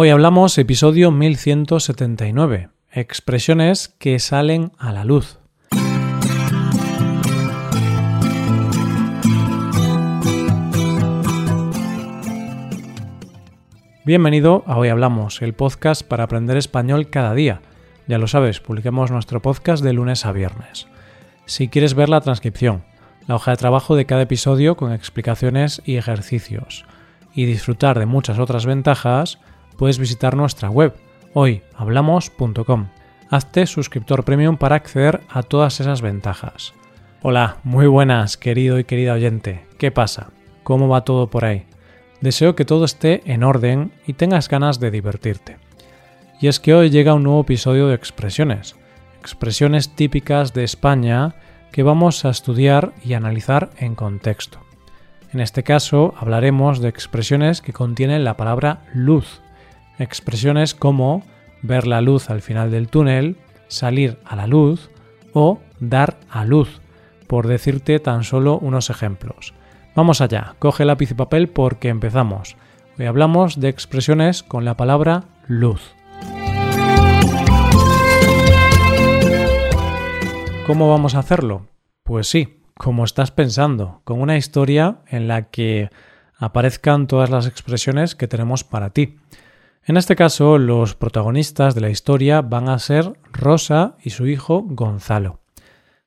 Hoy hablamos episodio 1179, expresiones que salen a la luz. Bienvenido a Hoy Hablamos, el podcast para aprender español cada día. Ya lo sabes, publicamos nuestro podcast de lunes a viernes. Si quieres ver la transcripción, la hoja de trabajo de cada episodio con explicaciones y ejercicios, y disfrutar de muchas otras ventajas, puedes visitar nuestra web hoyhablamos.com. Hazte suscriptor premium para acceder a todas esas ventajas. Hola, muy buenas, querido y querida oyente. ¿Qué pasa? ¿Cómo va todo por ahí? Deseo que todo esté en orden y tengas ganas de divertirte. Y es que hoy llega un nuevo episodio de expresiones, expresiones típicas de España que vamos a estudiar y analizar en contexto. En este caso hablaremos de expresiones que contienen la palabra luz, Expresiones como ver la luz al final del túnel, salir a la luz o dar a luz, por decirte tan solo unos ejemplos. Vamos allá, coge lápiz y papel porque empezamos. Hoy hablamos de expresiones con la palabra luz. ¿Cómo vamos a hacerlo? Pues sí, como estás pensando, con una historia en la que aparezcan todas las expresiones que tenemos para ti. En este caso, los protagonistas de la historia van a ser Rosa y su hijo Gonzalo.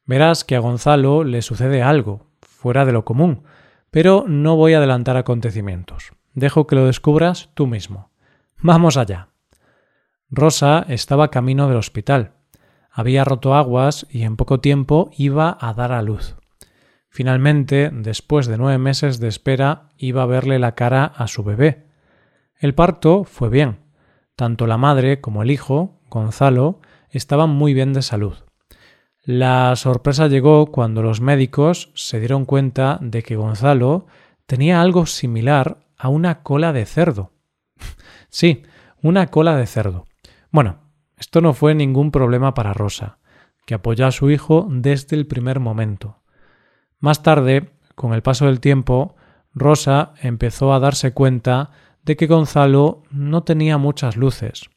Verás que a Gonzalo le sucede algo, fuera de lo común, pero no voy a adelantar acontecimientos. Dejo que lo descubras tú mismo. Vamos allá. Rosa estaba camino del hospital. Había roto aguas y en poco tiempo iba a dar a luz. Finalmente, después de nueve meses de espera, iba a verle la cara a su bebé, el parto fue bien. Tanto la madre como el hijo, Gonzalo, estaban muy bien de salud. La sorpresa llegó cuando los médicos se dieron cuenta de que Gonzalo tenía algo similar a una cola de cerdo. sí, una cola de cerdo. Bueno, esto no fue ningún problema para Rosa, que apoyó a su hijo desde el primer momento. Más tarde, con el paso del tiempo, Rosa empezó a darse cuenta de que Gonzalo no tenía muchas luces.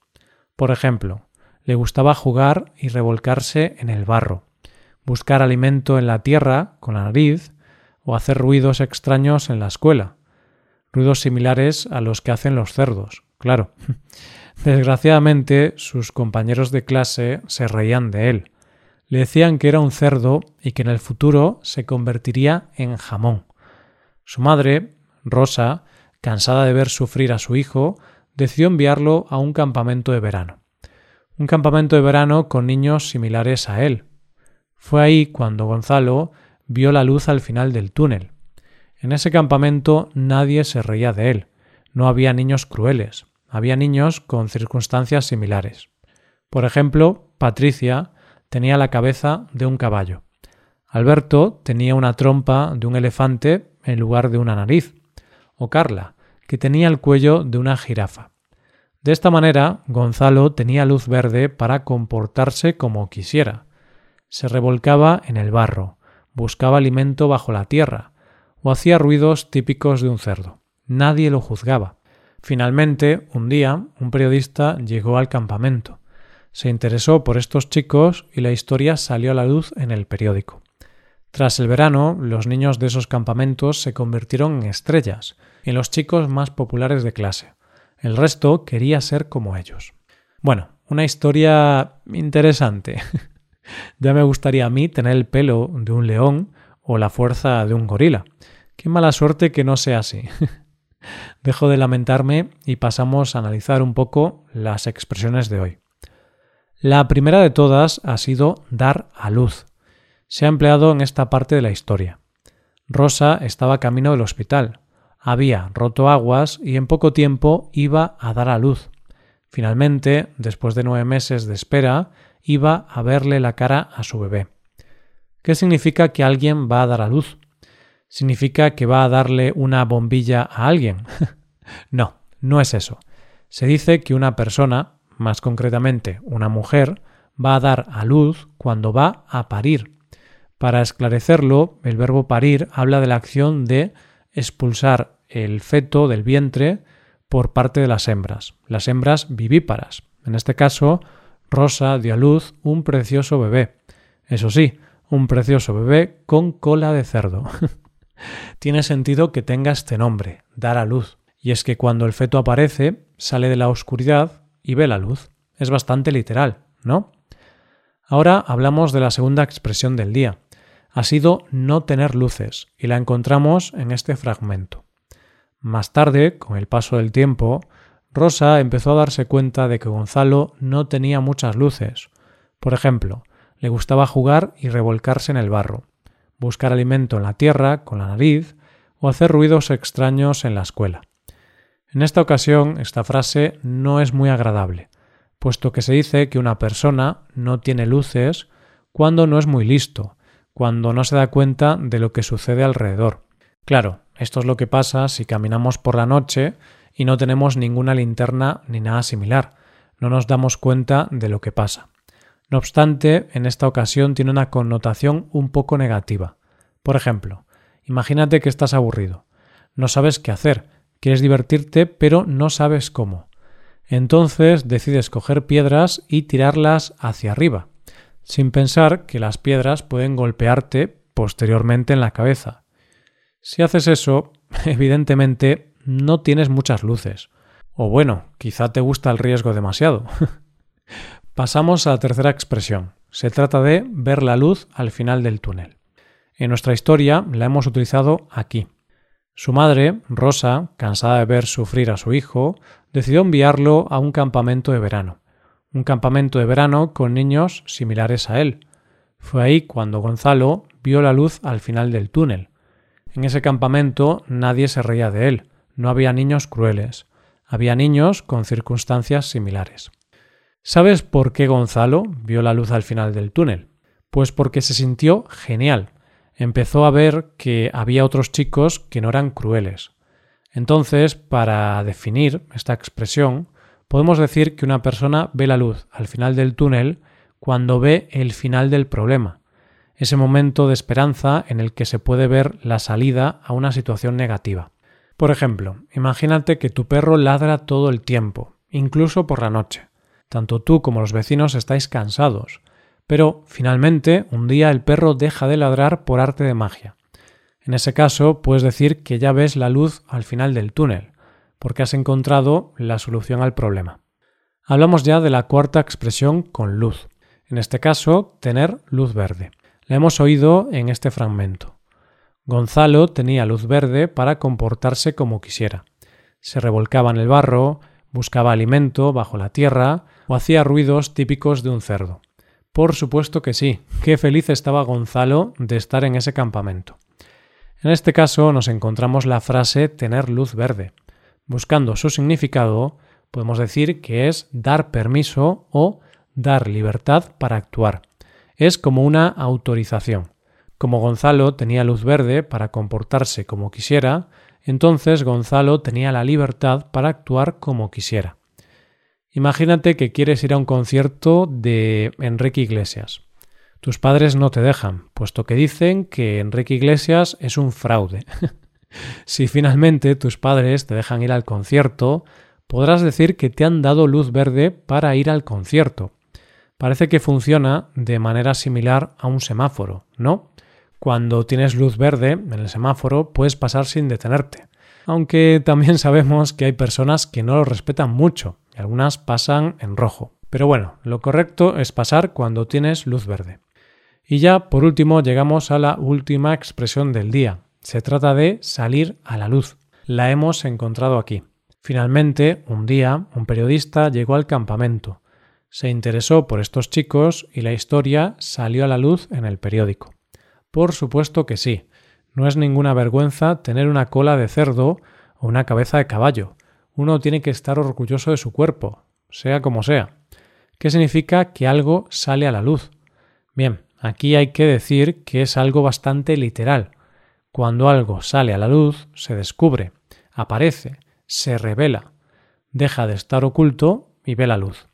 Por ejemplo, le gustaba jugar y revolcarse en el barro, buscar alimento en la tierra con la nariz o hacer ruidos extraños en la escuela, ruidos similares a los que hacen los cerdos, claro. Desgraciadamente, sus compañeros de clase se reían de él. Le decían que era un cerdo y que en el futuro se convertiría en jamón. Su madre, Rosa, cansada de ver sufrir a su hijo, decidió enviarlo a un campamento de verano. Un campamento de verano con niños similares a él. Fue ahí cuando Gonzalo vio la luz al final del túnel. En ese campamento nadie se reía de él. No había niños crueles. Había niños con circunstancias similares. Por ejemplo, Patricia tenía la cabeza de un caballo. Alberto tenía una trompa de un elefante en lugar de una nariz. O Carla que tenía el cuello de una jirafa. De esta manera, Gonzalo tenía luz verde para comportarse como quisiera. Se revolcaba en el barro, buscaba alimento bajo la tierra, o hacía ruidos típicos de un cerdo. Nadie lo juzgaba. Finalmente, un día, un periodista llegó al campamento. Se interesó por estos chicos y la historia salió a la luz en el periódico. Tras el verano, los niños de esos campamentos se convirtieron en estrellas, en los chicos más populares de clase. El resto quería ser como ellos. Bueno, una historia interesante. ya me gustaría a mí tener el pelo de un león o la fuerza de un gorila. Qué mala suerte que no sea así. Dejo de lamentarme y pasamos a analizar un poco las expresiones de hoy. La primera de todas ha sido dar a luz se ha empleado en esta parte de la historia. Rosa estaba camino del hospital. Había roto aguas y en poco tiempo iba a dar a luz. Finalmente, después de nueve meses de espera, iba a verle la cara a su bebé. ¿Qué significa que alguien va a dar a luz? ¿Significa que va a darle una bombilla a alguien? no, no es eso. Se dice que una persona, más concretamente una mujer, va a dar a luz cuando va a parir. Para esclarecerlo, el verbo parir habla de la acción de expulsar el feto del vientre por parte de las hembras, las hembras vivíparas. En este caso, Rosa dio a luz un precioso bebé. Eso sí, un precioso bebé con cola de cerdo. Tiene sentido que tenga este nombre, dar a luz. Y es que cuando el feto aparece, sale de la oscuridad y ve la luz. Es bastante literal, ¿no? Ahora hablamos de la segunda expresión del día. Ha sido no tener luces, y la encontramos en este fragmento. Más tarde, con el paso del tiempo, Rosa empezó a darse cuenta de que Gonzalo no tenía muchas luces. Por ejemplo, le gustaba jugar y revolcarse en el barro, buscar alimento en la tierra con la nariz o hacer ruidos extraños en la escuela. En esta ocasión, esta frase no es muy agradable, puesto que se dice que una persona no tiene luces cuando no es muy listo, cuando no se da cuenta de lo que sucede alrededor. Claro, esto es lo que pasa si caminamos por la noche y no tenemos ninguna linterna ni nada similar. No nos damos cuenta de lo que pasa. No obstante, en esta ocasión tiene una connotación un poco negativa. Por ejemplo, imagínate que estás aburrido. No sabes qué hacer, quieres divertirte, pero no sabes cómo. Entonces decides coger piedras y tirarlas hacia arriba, sin pensar que las piedras pueden golpearte posteriormente en la cabeza. Si haces eso, evidentemente no tienes muchas luces. O bueno, quizá te gusta el riesgo demasiado. Pasamos a la tercera expresión. Se trata de ver la luz al final del túnel. En nuestra historia la hemos utilizado aquí. Su madre, Rosa, cansada de ver sufrir a su hijo, decidió enviarlo a un campamento de verano. Un campamento de verano con niños similares a él. Fue ahí cuando Gonzalo vio la luz al final del túnel. En ese campamento nadie se reía de él, no había niños crueles, había niños con circunstancias similares. ¿Sabes por qué Gonzalo vio la luz al final del túnel? Pues porque se sintió genial. Empezó a ver que había otros chicos que no eran crueles. Entonces, para definir esta expresión, podemos decir que una persona ve la luz al final del túnel cuando ve el final del problema, ese momento de esperanza en el que se puede ver la salida a una situación negativa. Por ejemplo, imagínate que tu perro ladra todo el tiempo, incluso por la noche. Tanto tú como los vecinos estáis cansados, pero finalmente un día el perro deja de ladrar por arte de magia. En ese caso puedes decir que ya ves la luz al final del túnel, porque has encontrado la solución al problema. Hablamos ya de la cuarta expresión con luz, en este caso tener luz verde. La hemos oído en este fragmento. Gonzalo tenía luz verde para comportarse como quisiera. Se revolcaba en el barro, buscaba alimento bajo la tierra o hacía ruidos típicos de un cerdo. Por supuesto que sí, qué feliz estaba Gonzalo de estar en ese campamento. En este caso nos encontramos la frase tener luz verde. Buscando su significado, podemos decir que es dar permiso o dar libertad para actuar. Es como una autorización. Como Gonzalo tenía luz verde para comportarse como quisiera, entonces Gonzalo tenía la libertad para actuar como quisiera. Imagínate que quieres ir a un concierto de Enrique Iglesias. Tus padres no te dejan, puesto que dicen que Enrique Iglesias es un fraude. si finalmente tus padres te dejan ir al concierto, podrás decir que te han dado luz verde para ir al concierto. Parece que funciona de manera similar a un semáforo, ¿no? Cuando tienes luz verde en el semáforo puedes pasar sin detenerte. Aunque también sabemos que hay personas que no lo respetan mucho y algunas pasan en rojo. Pero bueno, lo correcto es pasar cuando tienes luz verde. Y ya por último llegamos a la última expresión del día. Se trata de salir a la luz. La hemos encontrado aquí. Finalmente, un día, un periodista llegó al campamento. Se interesó por estos chicos y la historia salió a la luz en el periódico. Por supuesto que sí. No es ninguna vergüenza tener una cola de cerdo o una cabeza de caballo. Uno tiene que estar orgulloso de su cuerpo, sea como sea. ¿Qué significa que algo sale a la luz? Bien, aquí hay que decir que es algo bastante literal. Cuando algo sale a la luz, se descubre, aparece, se revela, deja de estar oculto y ve la luz.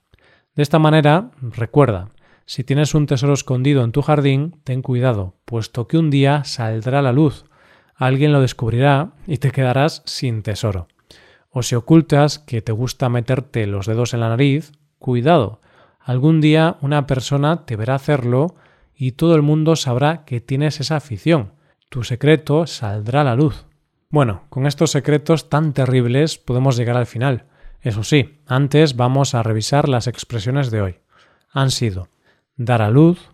De esta manera, recuerda, si tienes un tesoro escondido en tu jardín, ten cuidado, puesto que un día saldrá la luz, alguien lo descubrirá y te quedarás sin tesoro. O si ocultas que te gusta meterte los dedos en la nariz, cuidado. Algún día una persona te verá hacerlo y todo el mundo sabrá que tienes esa afición. Tu secreto saldrá a la luz. Bueno, con estos secretos tan terribles podemos llegar al final. Eso sí, antes vamos a revisar las expresiones de hoy. Han sido dar a luz,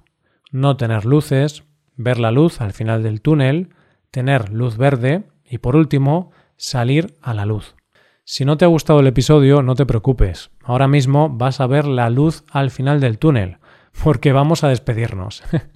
no tener luces, ver la luz al final del túnel, tener luz verde y por último, salir a la luz. Si no te ha gustado el episodio, no te preocupes. Ahora mismo vas a ver la luz al final del túnel, porque vamos a despedirnos.